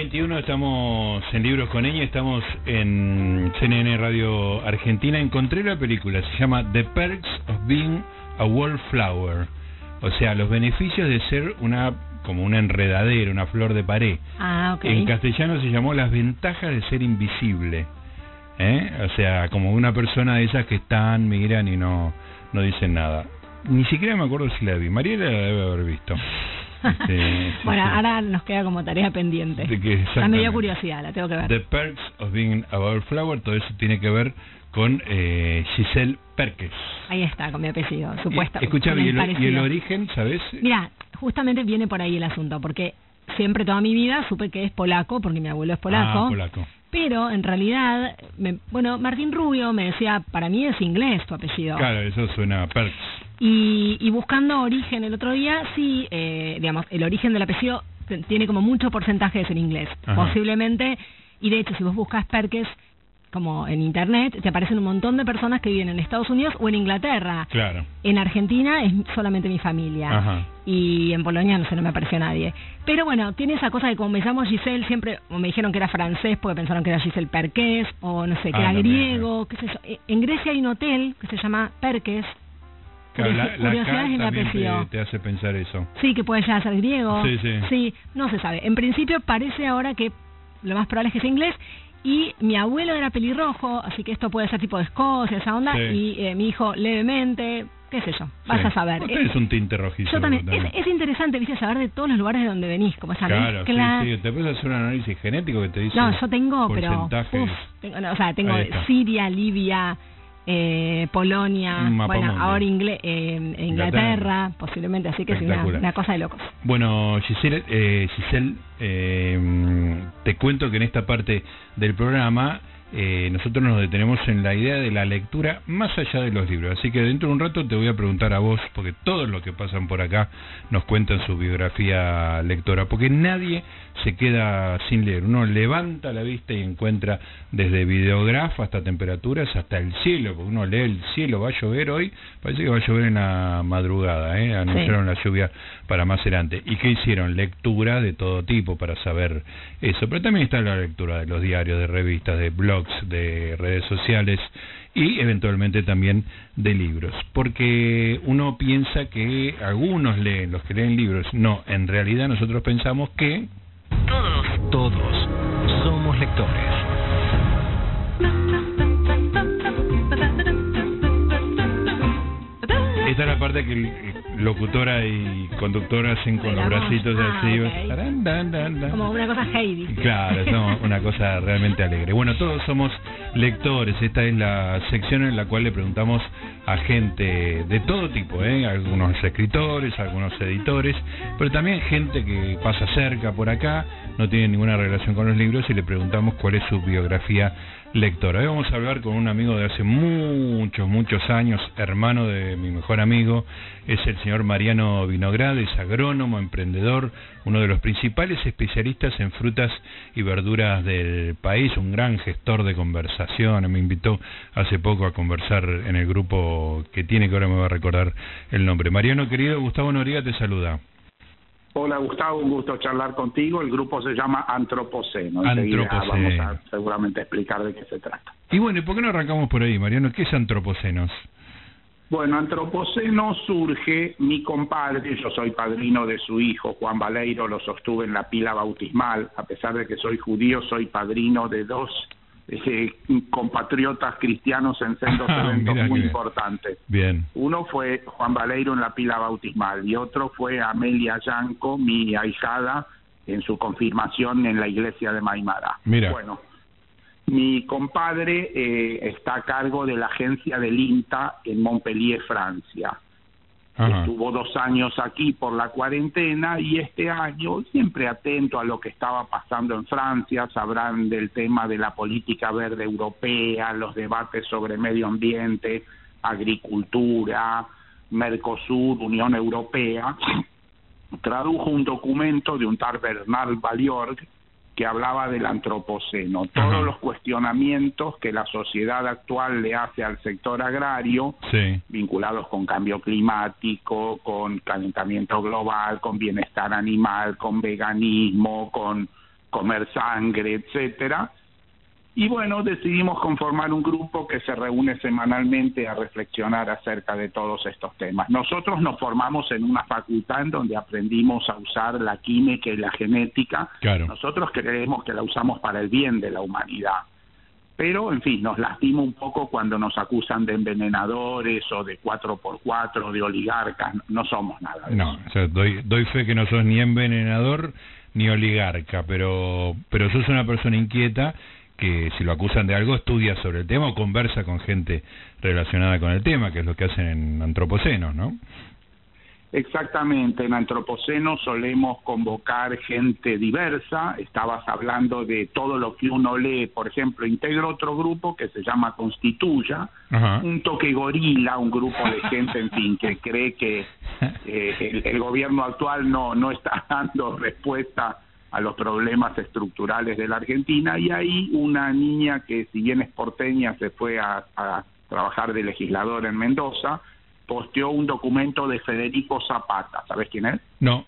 2021 estamos en Libros con Ella, estamos en CNN Radio Argentina. Encontré la película, se llama The Perks of Being a Wallflower. O sea, los beneficios de ser una como una enredadera, una flor de pared. Ah. En castellano se llamó Las ventajas de ser invisible. ¿Eh? O sea, como una persona de esas que están, miran y no, no dicen nada. Ni siquiera me acuerdo si la vi. Mariela la debe haber visto. Este, bueno, sí. ahora nos queda como tarea pendiente. De que Ya me exactamente. dio curiosidad, la tengo que ver. The Perks of Being a Wallflower, todo eso tiene que ver con eh, Giselle Perkes. Ahí está, con mi apellido, supuesto. Y- Escuchame, ¿y el y el origen, sabes? Mira, justamente viene por ahí el asunto, porque siempre toda mi vida supe que es polaco, porque mi abuelo es polaco. Ah, polaco. Pero en realidad, me- bueno, Martín Rubio me decía, para mí es inglés tu apellido. Claro, eso suena a Perks. Y, y buscando origen el otro día, sí, eh, digamos, el origen del apellido tiene como mucho porcentaje de ser inglés. Ajá. Posiblemente, y de hecho, si vos buscas Perkes como en internet, te aparecen un montón de personas que viven en Estados Unidos o en Inglaterra. Claro. En Argentina es solamente mi familia. Ajá. Y en Polonia no sé, no me apareció nadie. Pero bueno, tiene esa cosa de como me llamo Giselle, siempre o me dijeron que era francés porque pensaron que era Giselle Perqués, o no sé, que Ah, era griego, qué sé yo. Eh, En Grecia hay un hotel que se llama Perqués. Claro, la, la K también te, te hace pensar eso. Sí, que puede llegar a ser griego. Sí, sí. no se sabe. En principio parece ahora que lo más probable es que sea inglés. Y mi abuelo era pelirrojo, así que esto puede ser tipo de Escocia, esa onda. Sí. Y eh, mi hijo levemente, qué sé yo, vas Sí. a saber. Eh, tenés un tinte rojizo. yo también. también. Es, es interesante, viste, saber de todos los lugares de donde venís, como esa Claro, sí, sí. Te puedes hacer un análisis genético que te dice No, yo tengo, pero. uf, tengo- no, o sea, tengo. Siria, Libia, eh, Polonia, mapa bueno, ahora Ingle- eh, Inglaterra, Inglaterra. posiblemente, así que es una cosa de locos. Bueno, Giselle, eh, Giselle eh, te cuento que en esta parte del programa eh, nosotros nos detenemos en la idea de la lectura más allá de los libros. Así que dentro de un rato te voy a preguntar a vos, porque todos los que pasan por acá nos cuentan su biografía lectora, porque nadie se queda sin leer. Uno levanta la vista y encuentra desde videógrafo hasta temperaturas hasta el cielo, porque uno lee el cielo, va a llover hoy, parece que va a llover en la madrugada, ¿eh? anunciaron la lluvia para más adelante. ¿Y qué hicieron? Lectura de todo tipo para saber eso, pero también está la lectura de los diarios, de revistas, de blogs, de redes sociales y eventualmente también de libros, porque uno piensa que algunos leen, los que leen libros, no, en realidad nosotros pensamos que Todos, todos somos lectores. Esta es la parte que locutora y conductora hacen con los bracitos Ah, así. ok. tarán, dan, dan, dan. Como una cosa Heidi. Claro, no, una cosa realmente alegre. Bueno, todos somos lectores. Esta es la sección en la cual le preguntamos a gente de todo tipo, ¿eh? algunos escritores, algunos editores, pero también gente que pasa cerca por acá, no tiene ninguna relación con los libros y le preguntamos cuál es su biografía lectora. Hoy vamos a hablar con un amigo de hace muchos, muchos años, hermano de mi mejor amigo, es el señor Mariano Vinograd, es agrónomo, emprendedor, uno de los principales especialistas en frutas y verduras del país, un gran gestor de conversación, me invitó hace poco a conversar en el grupo que tiene, que ahora me va a recordar el nombre. Mariano querido, Gustavo Noriega te saluda. Hola Gustavo, un gusto charlar contigo. El grupo se llama Antropoceno. Antropoceno. Vamos a seguramente explicar de qué se trata. Y bueno, ¿y por qué no arrancamos por ahí, Mariano? ¿Qué es Antropocenos? Bueno, Antropoceno surge, mi compadre, yo soy padrino de su hijo, Juan Baleiro, lo sostuve en la pila bautismal, a pesar de que soy judío, soy padrino de dos eh, compatriotas cristianos en sendos Ah, eventos muy importantes. Bien. Uno fue Juan Baleiro en la pila bautismal y otro fue Amelia Yanco, mi ahijada, en su confirmación en la iglesia de Maimara. Mira. Bueno, mi compadre eh, está a cargo de la agencia del INTA en Montpellier, Francia. Estuvo dos años aquí por la cuarentena y este año, siempre atento a lo que estaba pasando en Francia, sabrán del tema de la política verde europea, los debates sobre medio ambiente, agricultura, Mercosur, Unión Europea. Tradujo un documento de un tal Bernard Valiorg que hablaba del antropoceno, todos Ajá. los cuestionamientos que la sociedad actual le hace al sector agrario Sí. vinculados con cambio climático, con calentamiento global, con bienestar animal, con veganismo, con comer sangre, etcétera. Y bueno, decidimos conformar un grupo que se reúne semanalmente a reflexionar acerca de todos estos temas. Nosotros nos formamos en una facultad en donde aprendimos a usar la química y la genética. Nosotros creemos que la usamos para el bien de la humanidad. Pero, en fin, nos lastima un poco cuando nos acusan de envenenadores o de 4x4 o de oligarcas. No somos nada. no, O sea, doy, doy fe que no sos ni envenenador ni oligarca, pero, pero sos una persona inquieta que si lo acusan de algo estudia sobre el tema o conversa con gente relacionada con el tema, que es lo que hacen en Antropoceno, ¿no? Exactamente, en Antropoceno solemos convocar gente diversa, estabas hablando de todo lo que uno lee, por ejemplo, integro otro grupo que se llama Constituya, un toque gorila, un grupo de gente, en fin, que cree que eh, el, gobierno actual no, no está dando respuesta a los problemas estructurales de la Argentina y ahí una niña que si bien es porteña se fue a, trabajar de legislador en Mendoza, posteó un documento de Federico Zapata, ¿sabes quién es? No.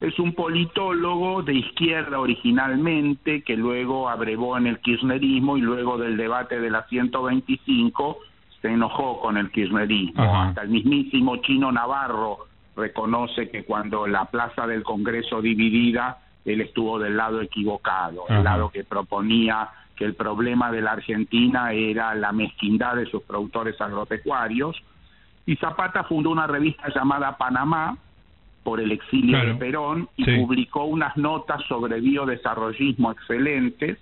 Es un politólogo de izquierda originalmente que luego abrevó en el kirchnerismo y luego del debate de la 125 se enojó con el kirchnerismo. Hasta el mismísimo Chino Navarro reconoce que cuando la plaza del Congreso dividida, él estuvo del lado equivocado, el lado que proponía que el problema de la Argentina era la mezquindad de sus productores agropecuarios. Y Zapata fundó una revista llamada Panamá por el exilio de Perón y publicó unas notas sobre biodesarrollismo excelentes.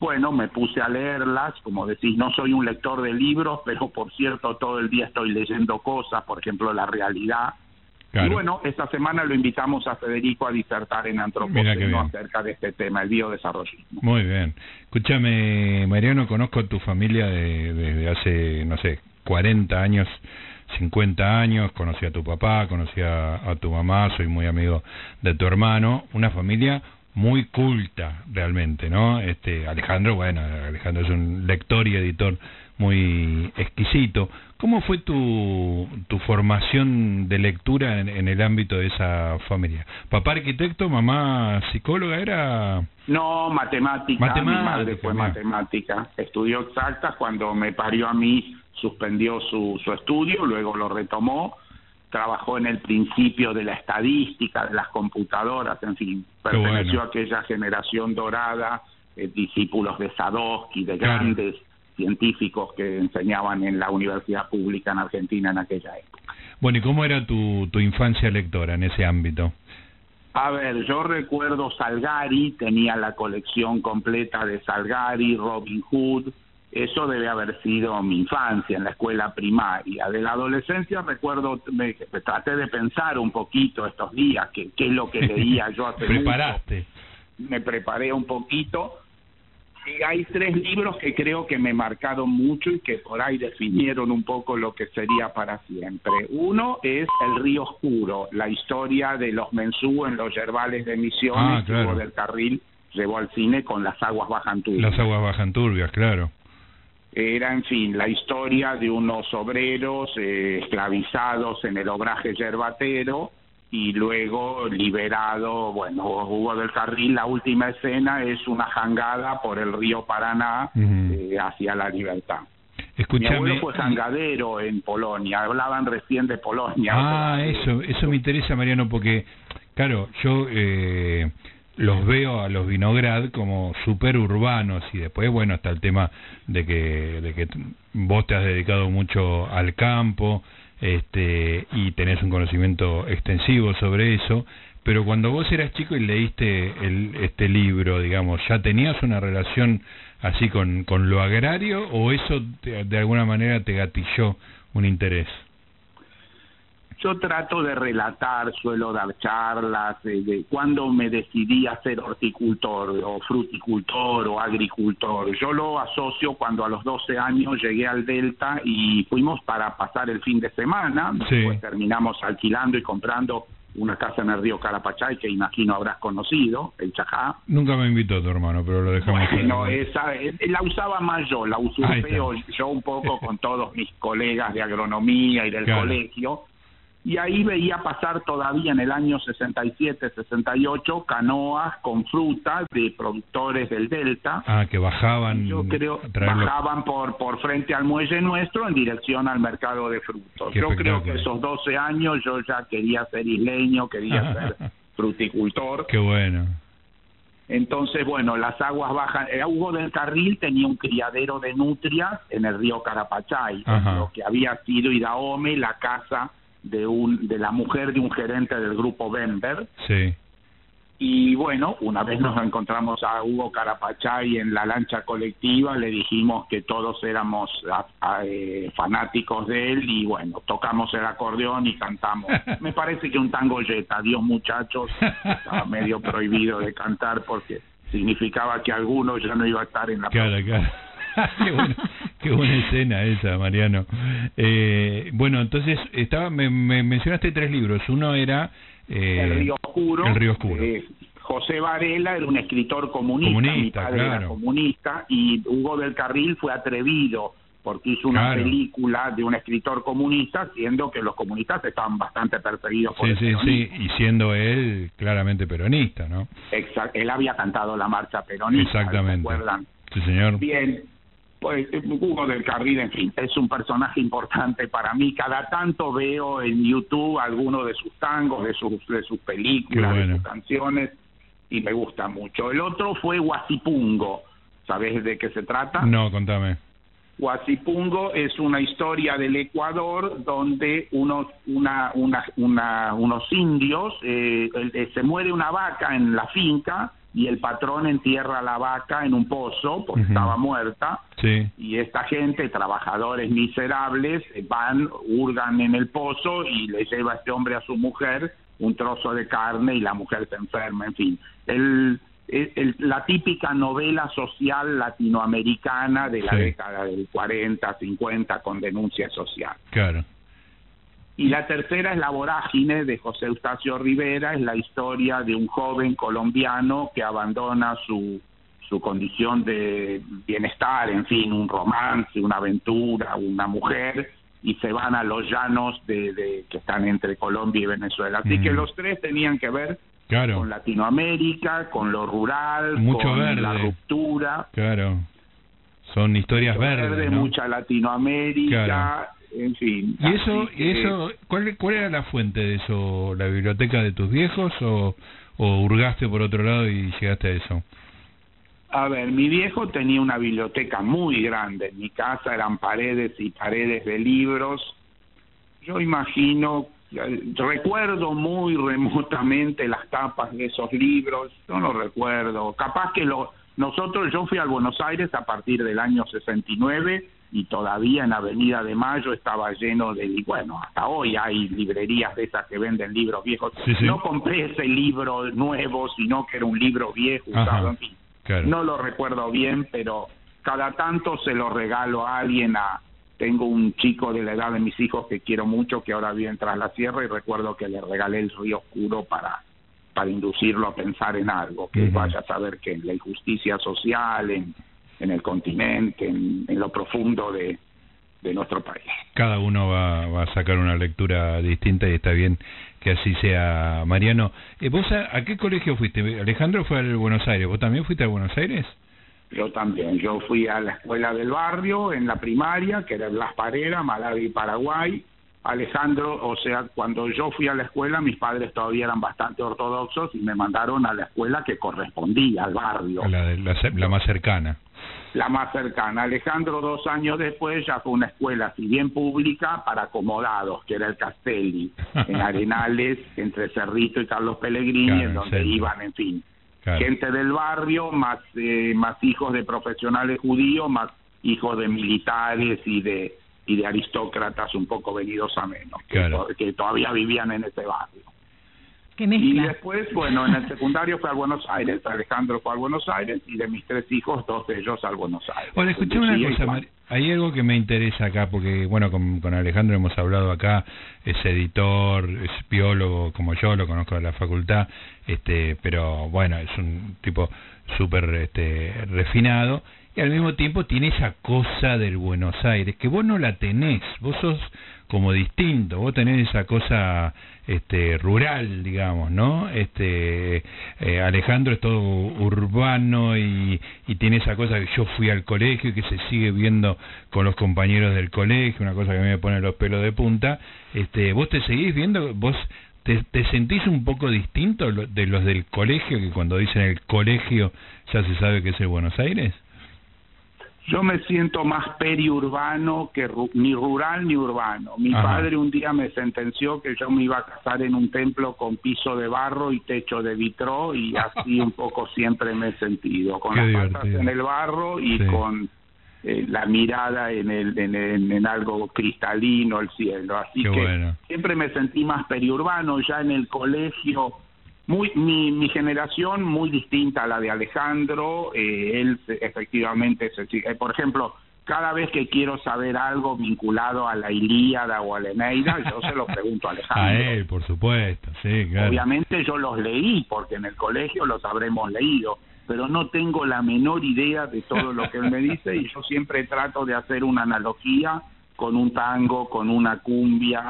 Bueno, me puse a leerlas, como decís, no soy un lector de libros, pero por cierto todo el día estoy leyendo cosas, por ejemplo, La Realidad, y bueno, esta semana lo invitamos a Federico a disertar en Antropoceno acerca de este tema, el biodesarrollismo. Muy bien. Escúchame, Mariano, conozco a tu familia desde hace, no sé, 40 años, 50 años, conocí a tu papá, conocí a, tu mamá, soy muy amigo de tu hermano, una familia muy culta realmente, ¿no? Este Alejandro, bueno, Alejandro es un lector y editor muy exquisito. ¿Cómo fue tu, tu formación de lectura en, el ámbito de esa familia? ¿Papá arquitecto, mamá psicóloga era...? No, matemática. Mi madre fue matemática. Estudió exactas. Cuando me parió a mí, suspendió su, su estudio, luego lo retomó. Trabajó en el principio de la estadística, de las computadoras, en fin. Perteneció a aquella generación dorada, eh, discípulos de Sadowski, de grandes científicos que enseñaban en la universidad pública en Argentina en aquella época. Bueno, ¿y cómo era tu, tu infancia lectora en ese ámbito? A ver, yo recuerdo Salgari, tenía la colección completa de Salgari, Robin Hood, eso debe haber sido mi infancia en la escuela primaria. De la adolescencia recuerdo, me, traté de pensar un poquito estos días, qué es lo que leía yo hace Preparaste. Me preparé un poquito hay tres libros que creo que me marcaron mucho y que por ahí definieron un poco lo que sería para siempre. Uno es El Río Oscuro, la historia de los mensú en los yerbales de Misiones, ah, del Carril llevó al cine con Las Aguas Bajan Turbias. Las Aguas Bajan Turbias, claro. Era, en fin, la historia de unos obreros eh, esclavizados en el obraje yerbatero y luego liberado, bueno, Hugo del Carril, la última escena es una jangada por el río Paraná eh, hacia la libertad. Escúchame, Mi abuelo fue jangadero en Polonia, hablaban recién de Polonia. Ah, eso, eso me interesa, Mariano, porque, claro, yo eh, los veo a los Vinograd como super urbanos y después, bueno, está el tema de que, de que vos te has dedicado mucho al campo, este, y tenés un conocimiento extensivo sobre eso, pero cuando vos eras chico y leíste el, este libro, digamos, ¿ya tenías una relación así con, con lo agrario o eso de alguna manera te gatilló un interés? Yo trato de relatar, suelo dar charlas de, cuando me decidí a ser horticultor o fruticultor o agricultor. Yo lo asocio cuando a los 12 años llegué al Delta y fuimos para pasar el fin de semana. Después terminamos alquilando y comprando una casa en el río Carapachay que imagino habrás conocido, el Chajá. Nunca me invitó tu hermano, pero lo dejamos. No, esa, eh, la usaba más yo, la usurpé yo un poco con todos mis colegas de agronomía y del colegio y ahí veía pasar todavía en el año 67, 68 canoas con fruta de productores del Delta. Ah, que bajaban. Yo creo bajaban por por frente al muelle nuestro en dirección al mercado de frutos. yo creo que esos 12 años yo ya quería ser isleño, quería ser fruticultor. Qué bueno. Entonces, bueno, las aguas bajan. Eh, Hugo del Carril tenía un criadero de nutrias en el río Carapachay, lo que había sido Idaome, la casa de, un, de la mujer de un gerente del grupo Bember. Sí. Y bueno, una vez nos encontramos a Hugo Carapachay en la lancha colectiva, le dijimos que todos éramos eh, fanáticos de él y bueno, tocamos el acordeón y cantamos. Me parece que un tango yeta, Dios muchachos, estaba medio prohibido de cantar porque significaba que alguno ya no iba a estar en la... Claro, claro. qué, buena escena esa, Mariano. Eh, bueno, entonces estaba, me, mencionaste tres libros. Uno era eh, el Río Oscuro. El Río Oscuro. Eh, José Varela era un escritor comunista, comunista, y Hugo del Carril fue atrevido porque hizo una película de un escritor comunista, siendo que los comunistas estaban bastante perseguidos por sí, sí, sí, y siendo él claramente peronista, ¿no? Exacto, él había cantado la marcha peronista, Exactamente. ¿recuerdan? Sí, señor. Bien, pues Hugo del Carril, en fin, es un personaje importante para mí. Cada tanto veo en YouTube algunos de sus tangos, de sus, de sus películas, de sus canciones, y me gusta mucho. El otro fue Huasipungo. ¿Sabes de qué se trata? No, contame. Huasipungo es una historia del Ecuador donde unos, una, una, una, unos indios, eh, se muere una vaca en la finca y el patrón entierra la vaca en un pozo porque estaba muerta y esta gente, trabajadores miserables, van, hurgan en el pozo y le lleva a este hombre a su mujer un trozo de carne y la mujer se enferma, en fin. El, la típica novela social latinoamericana de la década del 40, 50 con denuncia social. Claro. Y la tercera es La vorágine de José Eustacio Rivera, es la historia de un joven colombiano que abandona su, su condición de bienestar, en fin, un romance, una aventura, una mujer, y se van a los llanos de, que están entre Colombia y Venezuela. Así que mm. los tres tenían que ver con Latinoamérica, con lo rural, con la ruptura. Claro. Son historias verdes. Mucha Latinoamérica, en fin. ¿Y eso, y eso ¿cuál, cuál era la fuente de eso? ¿La biblioteca de tus viejos o, o hurgaste por otro lado y llegaste a eso? A ver, mi viejo tenía una biblioteca muy grande. En mi casa eran paredes y paredes de libros. Yo imagino, recuerdo muy remotamente las tapas de esos libros. Yo no recuerdo. Capaz que lo, nosotros, yo fui a Buenos Aires a partir del año 69 y todavía en Avenida de Mayo estaba lleno de, bueno, hasta hoy hay librerías de esas que venden libros viejos. No compré ese libro nuevo, sino que era un libro viejo, usado, en fin. No lo recuerdo bien, pero cada tanto se lo regalo a alguien a... Tengo un chico de la edad de mis hijos que quiero mucho, que ahora vive tras la sierra, y recuerdo que le regalé el río oscuro para para inducirlo a pensar en algo, que vaya a saber que en la injusticia social, en, en el continente, en, lo profundo de, nuestro país. Cada uno va, va, a sacar una lectura distinta y está bien que así sea. Mariano, eh, ¿vos a, qué colegio fuiste? Alejandro fue al Buenos Aires, ¿vos también fuiste a Buenos Aires? Yo también, yo fui a la escuela del barrio en la primaria, que era Blas Parera, Malawi, Paraguay. Alejandro, o sea, cuando yo fui a la escuela, mis padres todavía eran bastante ortodoxos y me mandaron a la escuela que correspondía al barrio. La, la, la más cercana la más cercana. Alejandro dos años después ya fue una escuela, si bien pública, para acomodados, que era el Castelli, en Arenales, entre Cerrito y Carlos Pellegrini, en donde iban, en fin, gente del barrio, más, eh, más hijos de profesionales judíos, más hijos de militares y de y de aristócratas un poco venidos a menos, que todavía vivían en ese barrio. Y después, bueno, en el secundario fue a Buenos Aires, Alejandro fue a Buenos Aires y de mis tres hijos, dos de ellos al Buenos Aires. Bueno, escuché una cosa, hay algo que me interesa acá, porque bueno, con, con, Alejandro hemos hablado acá, es editor, es biólogo como yo, lo conozco de la facultad, este pero bueno, es un tipo súper este, refinado y al mismo tiempo tiene esa cosa del Buenos Aires, que vos no la tenés, vos sos como distinto, vos tenés esa cosa este rural, digamos, ¿no? Este eh, Alejandro es todo urbano y, y tiene esa cosa que yo fui al colegio y que se sigue viendo con los compañeros del colegio, una cosa que a mí me pone los pelos de punta. Este, vos te seguís viendo, vos te, te sentís un poco distinto de los del colegio que cuando dicen el colegio ya se sabe que es el Buenos Aires. Yo me siento más periurbano que ni rural ni urbano. Mi padre un día me sentenció que yo me iba a casar en un templo con piso de barro y techo de vitro y así un poco siempre me he sentido, con las patas en el barro y con eh, la mirada en, el, en, en, algo cristalino, el cielo. Así que siempre me sentí más periurbano, ya en el colegio muy mi, mi generación muy distinta a la de Alejandro eh, él efectivamente se, eh, por ejemplo cada vez que quiero saber algo vinculado a la Ilíada o a la Eneida yo se lo pregunto a Alejandro a él por supuesto sí claro. obviamente yo los leí porque en el colegio los habremos leído pero no tengo la menor idea de todo lo que él me dice y yo siempre trato de hacer una analogía con un tango, con una cumbia,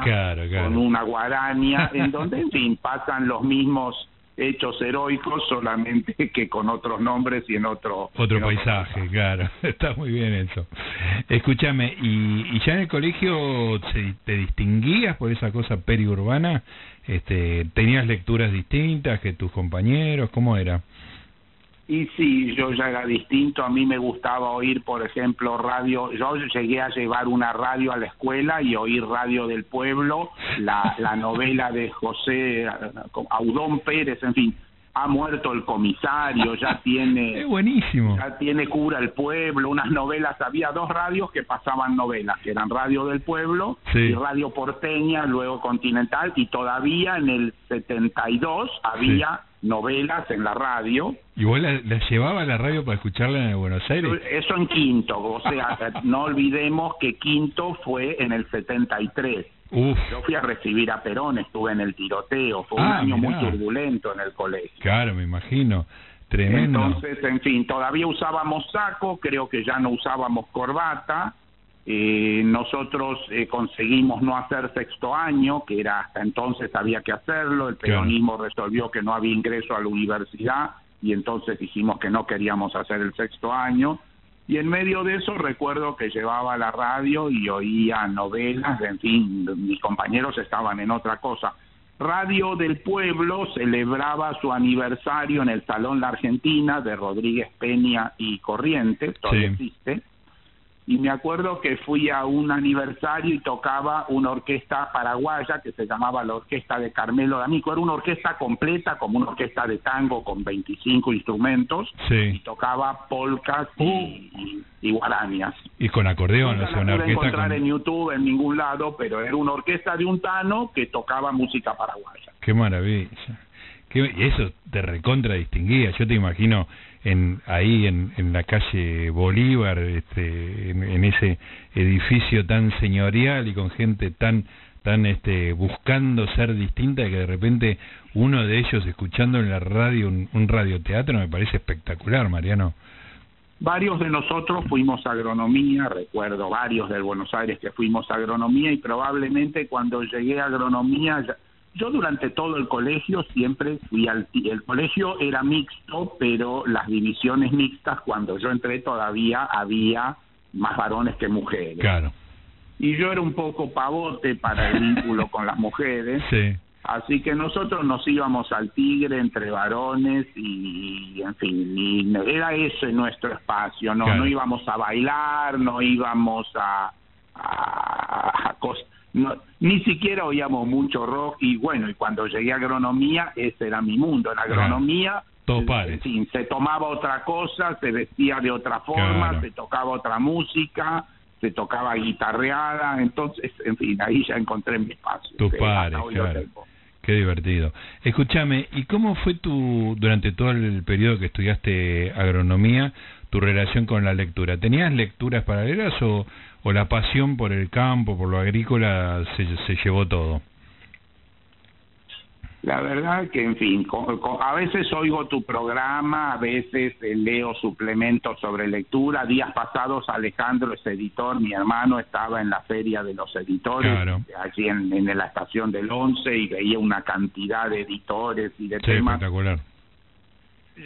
con una guarania, en donde, en fin, pasan los mismos hechos heroicos, solamente que con otros nombres y en otro... Otro paisaje, claro, está muy bien eso. Escúchame, ¿y, ¿y, ya en el colegio te distinguías por esa cosa periurbana? Este, ¿Tenías lecturas distintas que tus compañeros? ¿Cómo era? Y sí, yo ya era distinto, a mí me gustaba oír, por ejemplo, radio, yo llegué a llevar una radio a la escuela y oír Radio del Pueblo, la, la novela de José Audón Pérez, en fin, ha muerto el comisario, ya tiene... Es buenísimo. Ya tiene cura el pueblo, unas novelas, había dos radios que pasaban novelas, que eran Radio del Pueblo y Radio Porteña, luego Continental, y todavía en el 72 había novelas en la radio. ¿Y vos la, llevaba a la radio para escucharla en Buenos Aires? Eso en Quinto, o sea, no olvidemos que Quinto fue en el 73. Uf. Yo fui a recibir a Perón, estuve en el tiroteo, fue un ah, año muy turbulento en el colegio. Claro, me imagino. Tremendo. Entonces, en fin, todavía usábamos saco, creo que ya no usábamos corbata, eh, nosotros eh, conseguimos no hacer sexto año, que era hasta entonces había que hacerlo, el peronismo resolvió que no había ingreso a la universidad y entonces dijimos que no queríamos hacer el sexto año. Y en medio de eso recuerdo que llevaba la radio y oía novelas, en fin, mis compañeros estaban en otra cosa. Radio del Pueblo celebraba su aniversario en el Salón La Argentina de Rodríguez Peña y Corrientes, todavía existe y me acuerdo que fui a un aniversario y tocaba una orquesta paraguaya que se llamaba la Orquesta de Carmelo D'Amico. Era una orquesta completa, como una orquesta de tango con 25 instrumentos, y tocaba polcas y, uh. guaranias. Y con acordeón, no una orquesta encontrar en YouTube en ningún lado, pero era una orquesta de un tano que tocaba música paraguaya. Qué maravilla. Qué, eso te recontra distinguía. Yo te imagino en ahí en, en la calle Bolívar, este, en, ese edificio tan señorial y con gente tan tan este buscando ser distinta que de repente uno de ellos escuchando en la radio un, un radioteatro me parece espectacular, Mariano. Varios de nosotros fuimos a agronomía, recuerdo varios del Buenos Aires que fuimos a agronomía y probablemente cuando llegué a agronomía yo durante todo el colegio siempre fui al... El colegio era mixto, pero las divisiones mixtas, cuando yo entré todavía había más varones que mujeres. Claro. Y yo era un poco pavote para el vínculo con las mujeres. Sí. Así que nosotros nos íbamos al tigre entre varones y, en fin, y era ese nuestro espacio, no, no íbamos a bailar, no íbamos a, a, a, no, ni siquiera oíamos mucho rock y bueno, y cuando llegué a agronomía, ese era mi mundo. En agronomía, se tomaba otra cosa, se vestía de otra forma, se tocaba otra música, se tocaba guitarreada, entonces, en fin, ahí ya encontré mi espacio. Tu padre, Qué divertido. Escúchame, ¿y cómo fue tu, durante todo el periodo que estudiaste agronomía, tu relación con la lectura? ¿Tenías lecturas paralelas o o la pasión por el campo, por lo agrícola, se, se llevó todo? La verdad que, en fin, a veces oigo tu programa, a veces eh, leo suplementos sobre lectura. Días pasados Alejandro es editor, mi hermano estaba en la feria de los editores, allí en, la estación del 11 y veía una cantidad de editores y de temas. Espectacular.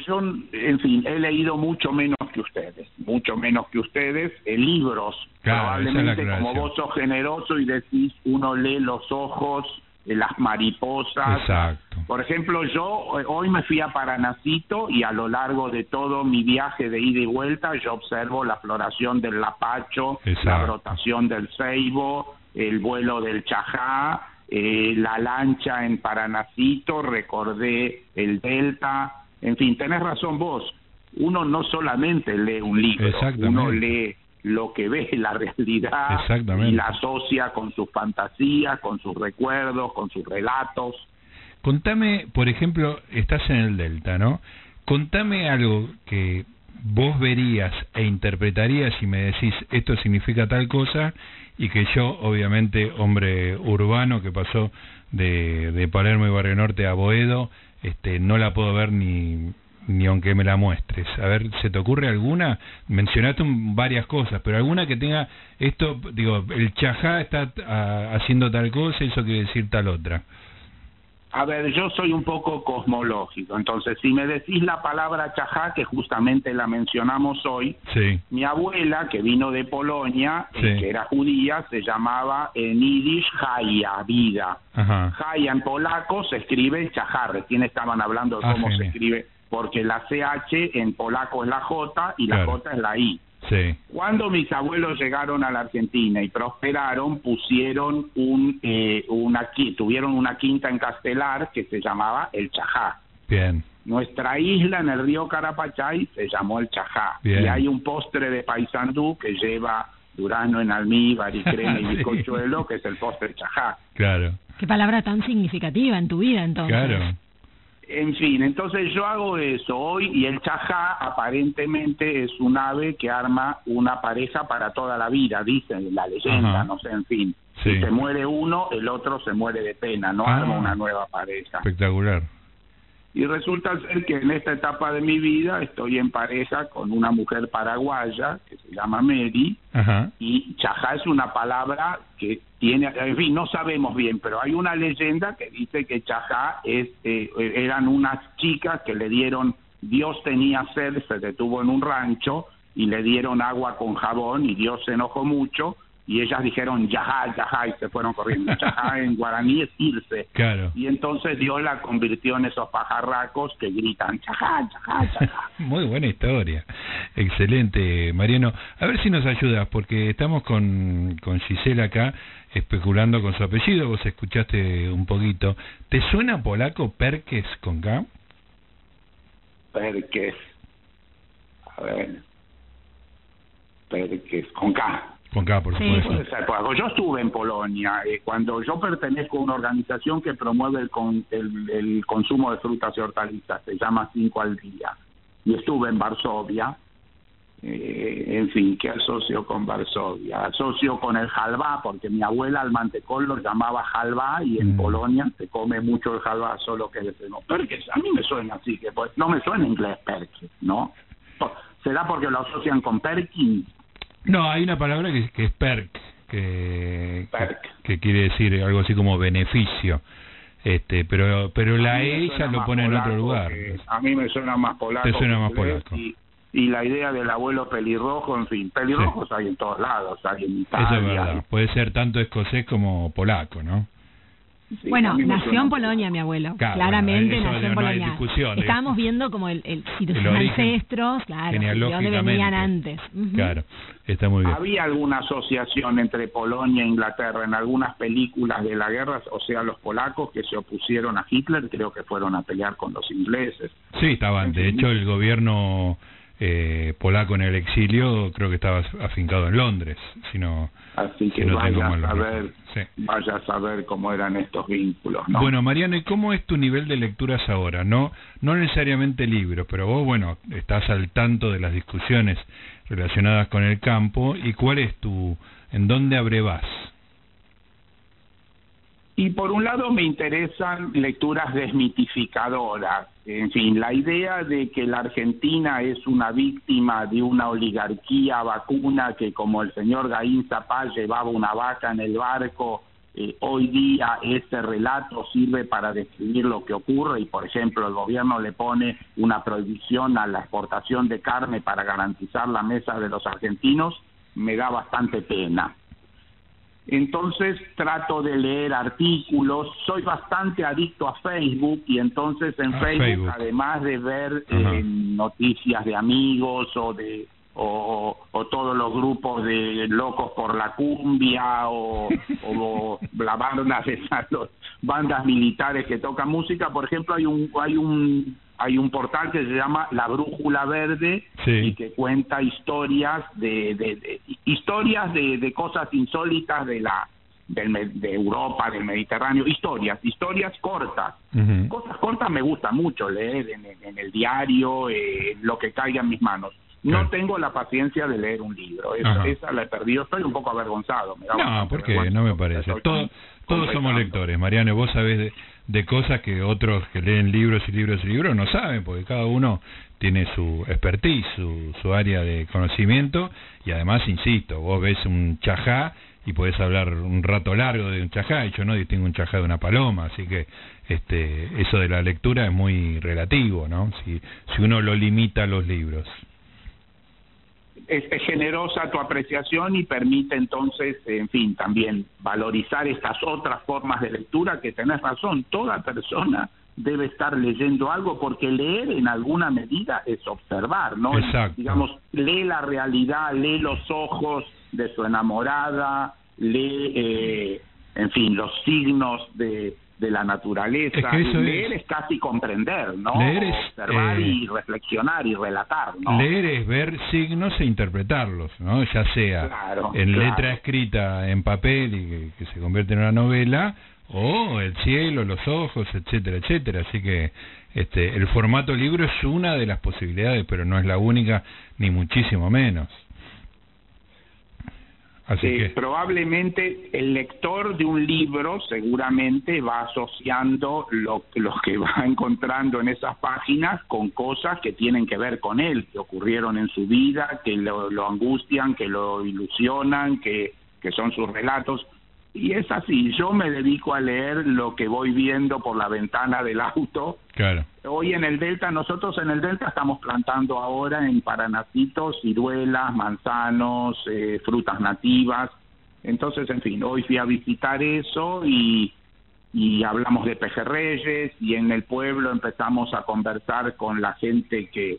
Yo, en fin, he leído mucho menos que ustedes, mucho menos que ustedes, en libros. Probablemente como vos sos generoso y decís, uno lee los ojos las mariposas. Exacto. Por ejemplo, yo eh, hoy me fui a Paranacito y a lo largo de todo mi viaje de ida y vuelta yo observo la floración del lapacho, la rotación del ceibo, el vuelo del chajá, eh, la lancha en Paranacito, recordé el delta, en fin, tenés razón vos, uno no solamente lee un libro, uno lee lo que ve la realidad y la asocia con sus fantasías, con sus recuerdos, con sus relatos. Contame, por ejemplo, estás en el Delta, ¿no? Contame algo que vos verías e interpretarías y me decís esto significa tal cosa y que yo, obviamente, hombre urbano que pasó de, de Palermo y Barrio Norte a Boedo, este, no la puedo ver ni ni aunque me la muestres. A ver, ¿se te ocurre alguna? Mencionaste varias cosas, pero alguna que tenga esto, digo, el chajá está ah, haciendo tal cosa, eso quiere decir tal otra. A ver, yo soy un poco cosmológico, entonces si me decís la palabra chajá, que justamente la mencionamos hoy, mi abuela, que vino de Polonia, eh, que era judía, se llamaba en Yiddish Jaya, vida. Jaya en polaco se escribe chajá, recién estaban hablando de ah, cómo se escribe porque la CH en polaco es la J y la J es la I. Sí. Cuando mis abuelos llegaron a la Argentina y prosperaron, pusieron un, eh, una, tuvieron una quinta en Castelar que se llamaba El Chajá. Bien. Nuestra isla en el río Carapachay se llamó El Chajá. Y hay un postre de paisandú que lleva durazno en almíbar y crema y bizcochuelo, que es el postre Chajá. Claro. Qué palabra tan significativa en tu vida entonces. Claro. En fin, entonces yo hago eso hoy y el chajá aparentemente es un ave que arma una pareja para toda la vida, dice la leyenda, no sé, en fin. Si se muere uno, el otro se muere de pena, no arma ah. una nueva pareja. Espectacular. Y resulta ser que en esta etapa de mi vida estoy en pareja con una mujer paraguaya que se llama Mary. Y chajá es una palabra que tiene, en fin, no sabemos bien, pero hay una leyenda que dice que chajá es, eh, eran unas chicas que le dieron, Dios tenía sed, se detuvo en un rancho y le dieron agua con jabón y Dios se enojó mucho y ellas dijeron yajá, yajá y se fueron corriendo. Yajá en guaraní es irse. Claro. Y entonces Dios la convirtió en esos pajarracos que gritan yajá, yajá, yajá. Muy buena historia. Excelente, Mariano. A ver si nos ayudas, porque estamos con, con Gisela acá especulando con su apellido. Vos escuchaste un poquito. ¿Te suena polaco Perkes con K? Perkes. A ver. Perkes con K. Con por supuesto. Yo estuve en Polonia. Eh, cuando yo pertenezco a una organización que promueve el, con, el, consumo de frutas y hortalizas, se llama Cinco al Día. Y estuve en Varsovia. Eh, en fin, ¿qué asocio con Varsovia? Asocio con el halva, porque mi abuela al mantecol lo llamaba halva y en mm. Polonia se come mucho el halva, solo que decimos perques. A mí me suena así, que pues no me suena en inglés perques, ¿no? ¿Será porque lo asocian con Perkins? No, hay una palabra que, que es perk, que, que, quiere decir algo así como beneficio. Este, pero pero la E ya lo pone en otro lugar. A mí me suena más polaco. Te suena más polaco. Y, y, la idea del abuelo pelirrojo, en fin, pelirrojos hay en todos lados, hay en Italia. Eso es verdad. Puede ser tanto escocés como polaco, ¿no? Bueno, nació en Polonia mi abuelo, claramente nació en Polonia. Estábamos viendo como el, el si tus ancestros, claro, de dónde venían antes. Claro, está muy bien. ¿Había alguna asociación entre Polonia e Inglaterra en algunas películas de la guerra? O sea, los polacos que se opusieron a Hitler creo que fueron a pelear con los ingleses. Sí, estaban. De hecho, el gobierno eh, polaco en el exilio creo que estaba afincado en Londres, sino Así que vaya, a ver, vaya a saber cómo eran estos vínculos. Bueno, Mariano, ¿y cómo es tu nivel de lecturas ahora? No, no necesariamente libros, pero vos, bueno, estás al tanto de las discusiones relacionadas con el campo. ¿Y cuál es tu, en dónde abrevas? Y por un lado me interesan lecturas desmitificadoras. En fin, la idea de que la Argentina es una víctima de una oligarquía vacuna que como el señor Gaín Zapá llevaba una vaca en el barco, eh, hoy día ese relato sirve para describir lo que ocurre y, por ejemplo, el gobierno le pone una prohibición a la exportación de carne para garantizar la mesa de los argentinos, me da bastante pena. Entonces trato de leer artículos, soy bastante adicto a Facebook y entonces en Facebook, además de ver eh, noticias de amigos o de o, todos los grupos de locos por la cumbia o, o la banda de esas bandas militares que tocan música, por ejemplo hay un hay un hay un portal que se llama La Brújula Verde y que cuenta historias de, de, historias de, de, cosas insólitas de la del, de Europa, del Mediterráneo, historias, historias cortas. Cosas cortas me gusta mucho leer en, el diario, eh, lo que caiga en mis manos. No tengo la paciencia de leer un libro, esa, la he perdido, estoy un poco avergonzado. no, porque no me parece. todos somos lectores, Mariano, vos sabés de, cosas que otros que leen libros y libros y libros no saben, porque cada uno tiene su expertise, su, su área de conocimiento y además, insisto, vos ves un chajá y podés hablar un rato largo de un chajá y yo no distingo un chajá de una paloma, así que este eso de la lectura es muy relativo, ¿no? Si, si uno lo limita a los libros es, generosa tu apreciación y permite entonces, en fin, también valorizar estas otras formas de lectura que tenés razón, toda persona debe estar leyendo algo porque leer en alguna medida es observar, ¿no? Exacto. Digamos, lee la realidad, lee los ojos de su enamorada, lee, eh, en fin, los signos de, de la naturaleza. leer es, casi comprender, ¿no? Leer es, Observar y eh, reflexionar y relatar, ¿no? Leer es ver signos e interpretarlos, ¿no? Ya sea en letra escrita en papel y que, se convierte en una novela, o el cielo, los ojos, etcétera, etcétera. Así que este, el formato libro es una de las posibilidades, pero no es la única, ni muchísimo menos. Así Probablemente el lector de un libro seguramente va asociando lo, lo que va encontrando en esas páginas con cosas que tienen que ver con él, que ocurrieron en su vida, que lo, lo angustian, que lo ilusionan, que, que son sus relatos. Y es así, yo me dedico a leer lo que voy viendo por la ventana del auto. Claro. Hoy en el Delta, nosotros en el Delta estamos plantando ahora en Paranacitos ciruelas, manzanos, eh, frutas nativas. Entonces, en fin, hoy fui a visitar eso y, y hablamos de pejerreyes y en el pueblo empezamos a conversar con la gente que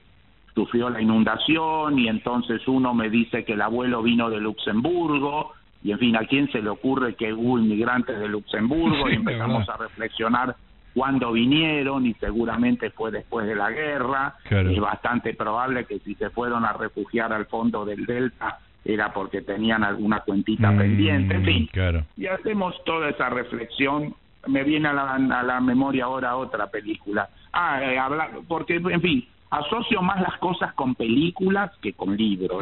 sufrió la inundación y entonces uno me dice que el abuelo vino de Luxemburgo y en fin, ¿a quién se le ocurre que hubo inmigrantes de Luxemburgo? y empezamos a reflexionar cuándo vinieron y seguramente fue después de la guerra. Es bastante probable que si se fueron a refugiar al fondo del Delta era porque tenían alguna cuentita mm, pendiente, en fin. Y hacemos toda esa reflexión. Me viene a la, a la memoria ahora otra película. Ah, eh, hablar, porque, en fin, asocio más las cosas con películas que con libros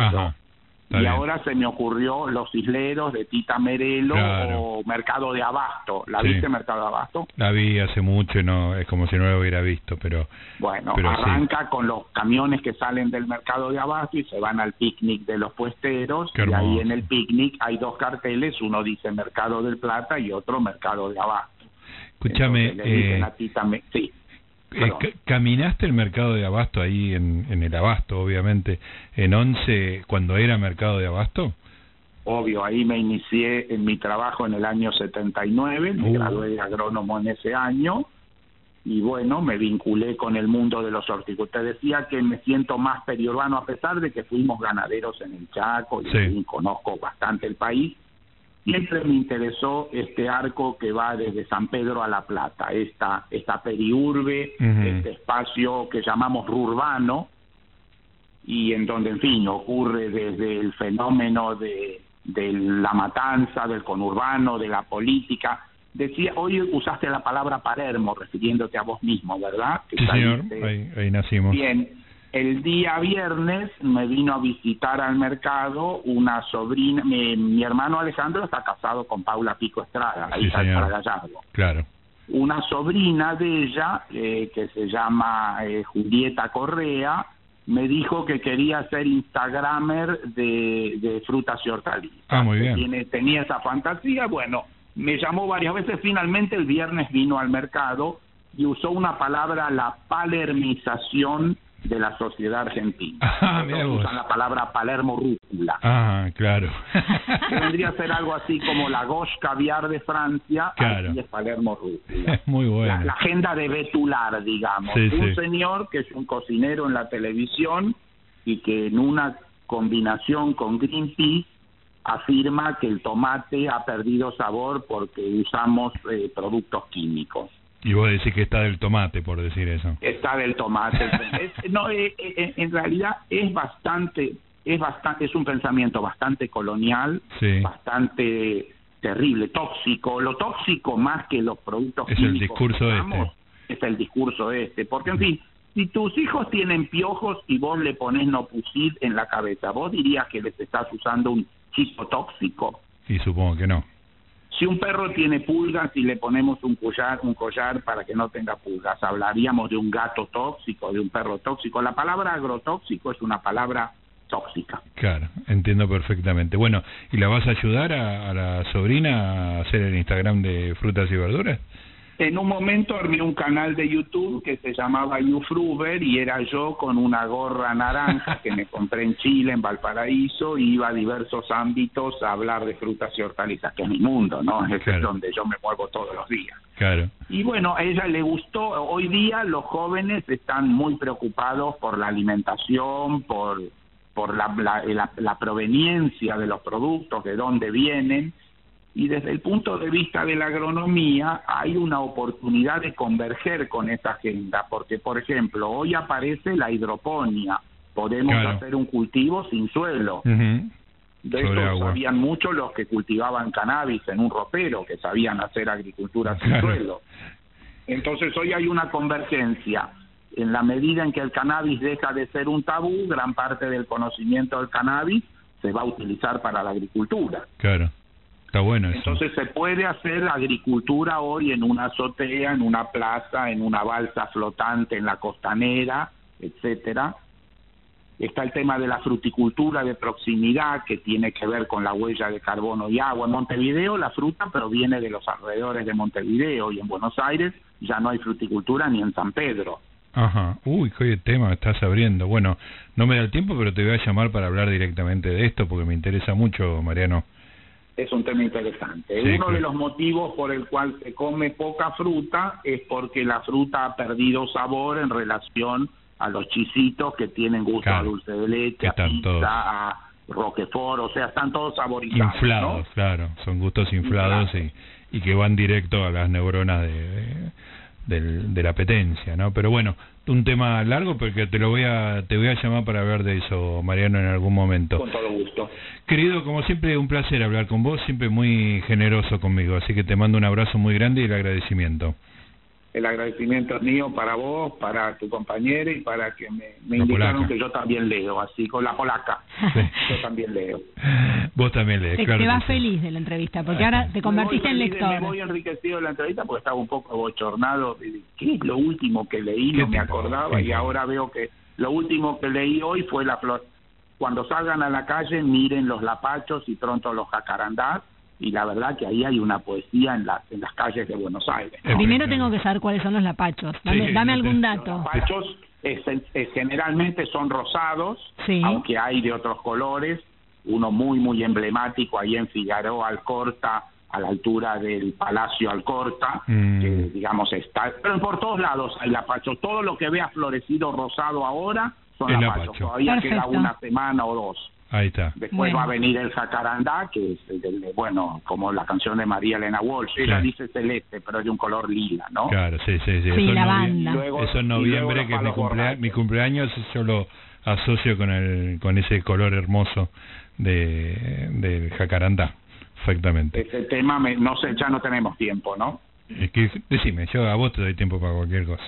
y ahora se me ocurrió Los Isleros de Tita Merelo o Mercado de Abasto. ¿La viste Mercado de Abasto? La vi hace mucho y no, es como si no lo hubiera visto, pero... Bueno, arranca con los camiones que salen del Mercado de Abasto y se van al picnic de los puesteros y ahí en el picnic hay dos carteles, uno dice Mercado del Plata y otro Mercado de Abasto. Escúchame, eh, sí. Eh, ¿Caminaste el mercado de abasto ahí en, en el abasto, obviamente, en once cuando era mercado de abasto? Obvio, ahí me inicié en mi trabajo en el año 79, me uh. gradué de agrónomo en ese año y bueno, me vinculé con el mundo de los horticultores. Te decía que me siento más periurbano a pesar de que fuimos ganaderos en el Chaco y conozco bastante el país siempre me interesó este arco que va desde San Pedro a La Plata, esta, esta periurbe, este espacio que llamamos rurbano, y en donde, en fin, ocurre desde el fenómeno de, de la matanza, del conurbano, de la política. Decía, hoy usaste la palabra Palermo refiriéndote a vos mismo, ¿verdad? sí, señor, ahí, ahí nacimos. Bien, el día viernes me vino a visitar al mercado una sobrina, mi, hermano Alejandro está casado con Paula Pico Estrada, la hija de Gallardo. Claro. Una sobrina de ella, eh, que se llama eh, Julieta Correa, me dijo que quería ser Instagramer de, frutas y hortalizas. Ah, muy bien. tenía esa fantasía, bueno, me llamó varias veces, finalmente el viernes vino al mercado y usó una palabra, la palermización de la sociedad argentina. Ah, usan la palabra Palermo rúcula. Ah, claro. vendría a ser algo así como la gauche caviar de Francia, claro. es Palermo rúcula. Muy bueno. La, agenda de Betular, digamos. un señor que es un cocinero en la televisión y que en una combinación con Greenpeace afirma que el tomate ha perdido sabor porque usamos eh, productos químicos. Y vos decís que está del tomate, por decir eso. Está del tomate. no, eh, eh, en realidad es bastante, es bastante, es un pensamiento bastante colonial, bastante terrible, tóxico. Lo tóxico más que los productos es el discurso este. Es el discurso este, porque en fin, si tus hijos tienen piojos y vos le pones nopusid en la cabeza, vos dirías que les estás usando un chico tóxico. Y supongo que no. Si un perro tiene pulgas y le ponemos un collar, un collar para que no tenga pulgas, hablaríamos de un gato tóxico, de un perro tóxico. La palabra agrotóxico es una palabra tóxica. Claro, entiendo perfectamente. Bueno, ¿y la vas a ayudar a, a la sobrina a hacer el Instagram de frutas y verduras? En un momento armé un canal de YouTube que se llamaba YouFruber y era yo con una gorra naranja que me compré en Chile, en Valparaíso, y iba a diversos ámbitos a hablar de frutas y hortalizas, que es mi mundo, ¿no? Es donde yo me muevo todos los días. Claro. Y bueno, a ella le gustó. Hoy día los jóvenes están muy preocupados por la alimentación, por, por la, la, la proveniencia de los productos, de dónde vienen y desde el punto de vista de la agronomía hay una oportunidad de converger con esta agenda, porque por ejemplo, hoy aparece la hidroponía, podemos hacer un cultivo sin suelo. De eso sabían mucho los que cultivaban cannabis en un ropero, que sabían hacer agricultura sin suelo. Entonces hoy hay una convergencia. En la medida en que el cannabis deja de ser un tabú, gran parte del conocimiento del cannabis se va a utilizar para la agricultura. Claro. Entonces se puede hacer agricultura hoy en una azotea, en una plaza, en una balsa flotante, en la costanera, etcétera. Está el tema de la fruticultura de proximidad que tiene que ver con la huella de carbono y agua. En Montevideo la fruta proviene de los alrededores de Montevideo y en Buenos Aires ya no hay fruticultura ni en San Pedro. Ajá, uy, qué tema estás abriendo. Bueno, no me da el tiempo, pero te voy a llamar para hablar directamente de esto porque me interesa mucho, Mariano es un tema interesante. Uno de los motivos por el cual se come poca fruta es porque la fruta ha perdido sabor en relación a los chisitos que tienen gusto a dulce de leche, a pizza, a roquefort, o sea, están todos saborizados. Inflados, claro, son gustos inflados y, y que van directo a las neuronas de, de la apetencia, ¿no? Pero bueno, un tema largo porque te lo voy a te voy a llamar para hablar de eso, Mariano, en algún momento. Con todo gusto. Querido, como siempre, un placer hablar con vos, siempre muy generoso conmigo, así que te mando un abrazo muy grande y el agradecimiento el agradecimiento es mío para vos, para tu compañera y para que me, me indicaron que yo también leo, así con la polaca. Yo también leo. Vos también lees, te, claro. Te vas feliz de la entrevista, porque ahora te convertiste en lector. Me voy enriquecido de la entrevista porque estaba un poco bochornado. ¿Qué es lo último que leí? No me acordaba y ahora veo que lo último que leí hoy fue la flor. Cuando salgan a la calle, miren los lapachos y pronto los jacarandás y la verdad que ahí hay una poesía en, las en las calles de Buenos Aires. Primero tengo que saber cuáles son los lapachos. Dame, algún dato. Los lapachos generalmente son rosados, aunque hay de otros colores. Uno muy, muy emblemático ahí en Figueroa Alcorta, a la altura del Palacio Alcorta, mm. que digamos está. Pero por todos lados hay lapachos. Todo lo que vea florecido rosado ahora son lapachos. Todavía queda una semana o dos. Ahí está. Después va a venir el jacarandá, que es, el bueno, como la canción de María Elena Walsh. Ella dice celeste, pero es de un color lila, ¿no? Claro, sí, sí, sí. Sí, eso, la eso en noviembre, que es mi, mi cumpleaños, yo lo asocio con, el, con ese color hermoso de, del jacarandá. Exactamente. Ese tema, no sé, ya no tenemos tiempo, ¿no? Es que, decime, yo a vos te doy tiempo para cualquier cosa.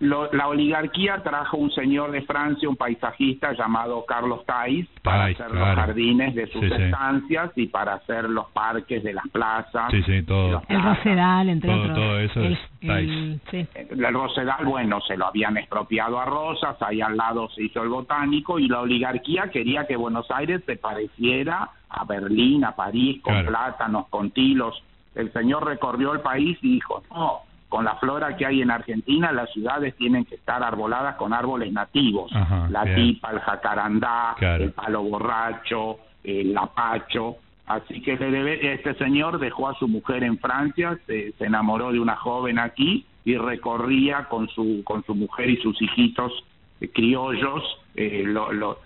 La oligarquía trajo un señor de Francia, un paisajista llamado Carlos Tais, para hacer los jardines de sus estancias y para hacer los parques de las plazas. Sí, sí, todo. El Rosedal, entre otros. Todo eso es el, el, Rosedal, bueno, se lo habían expropiado a Rosas, ahí al lado se hizo el botánico y la oligarquía quería que Buenos Aires se pareciera a Berlín, a París, con plátanos, con tilos. El señor recorrió el país y dijo, no, con la flora que hay en Argentina, las ciudades tienen que estar arboladas con árboles nativos, la tipa, el jacarandá, el palo borracho, el lapacho. Así que este señor dejó a su mujer en Francia, se, enamoró de una joven aquí y recorría con su, con su mujer y sus hijitos eh, criollos, eh,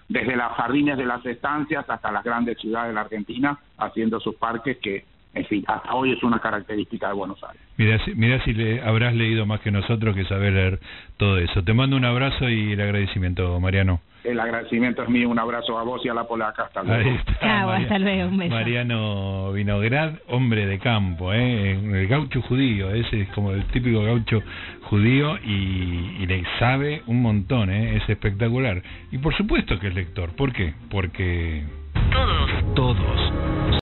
desde los jardines de las estancias hasta las grandes ciudades de la Argentina, haciendo sus parques que en fin, hasta hoy es una característica de Buenos Aires. Mira, mira si le habrás leído más que nosotros que saber leer todo eso. Te mando un abrazo y el agradecimiento, Mariano. El agradecimiento es mío, un abrazo a vos y a la polaca, hasta luego. hasta luego, un beso. Mariano Vinograd, hombre de campo, ¿eh? el gaucho judío, ese es como el típico gaucho judío y, y le sabe un montón, ¿eh? es espectacular. Y por supuesto que es lector, ¿por qué? Porque... Todos, todos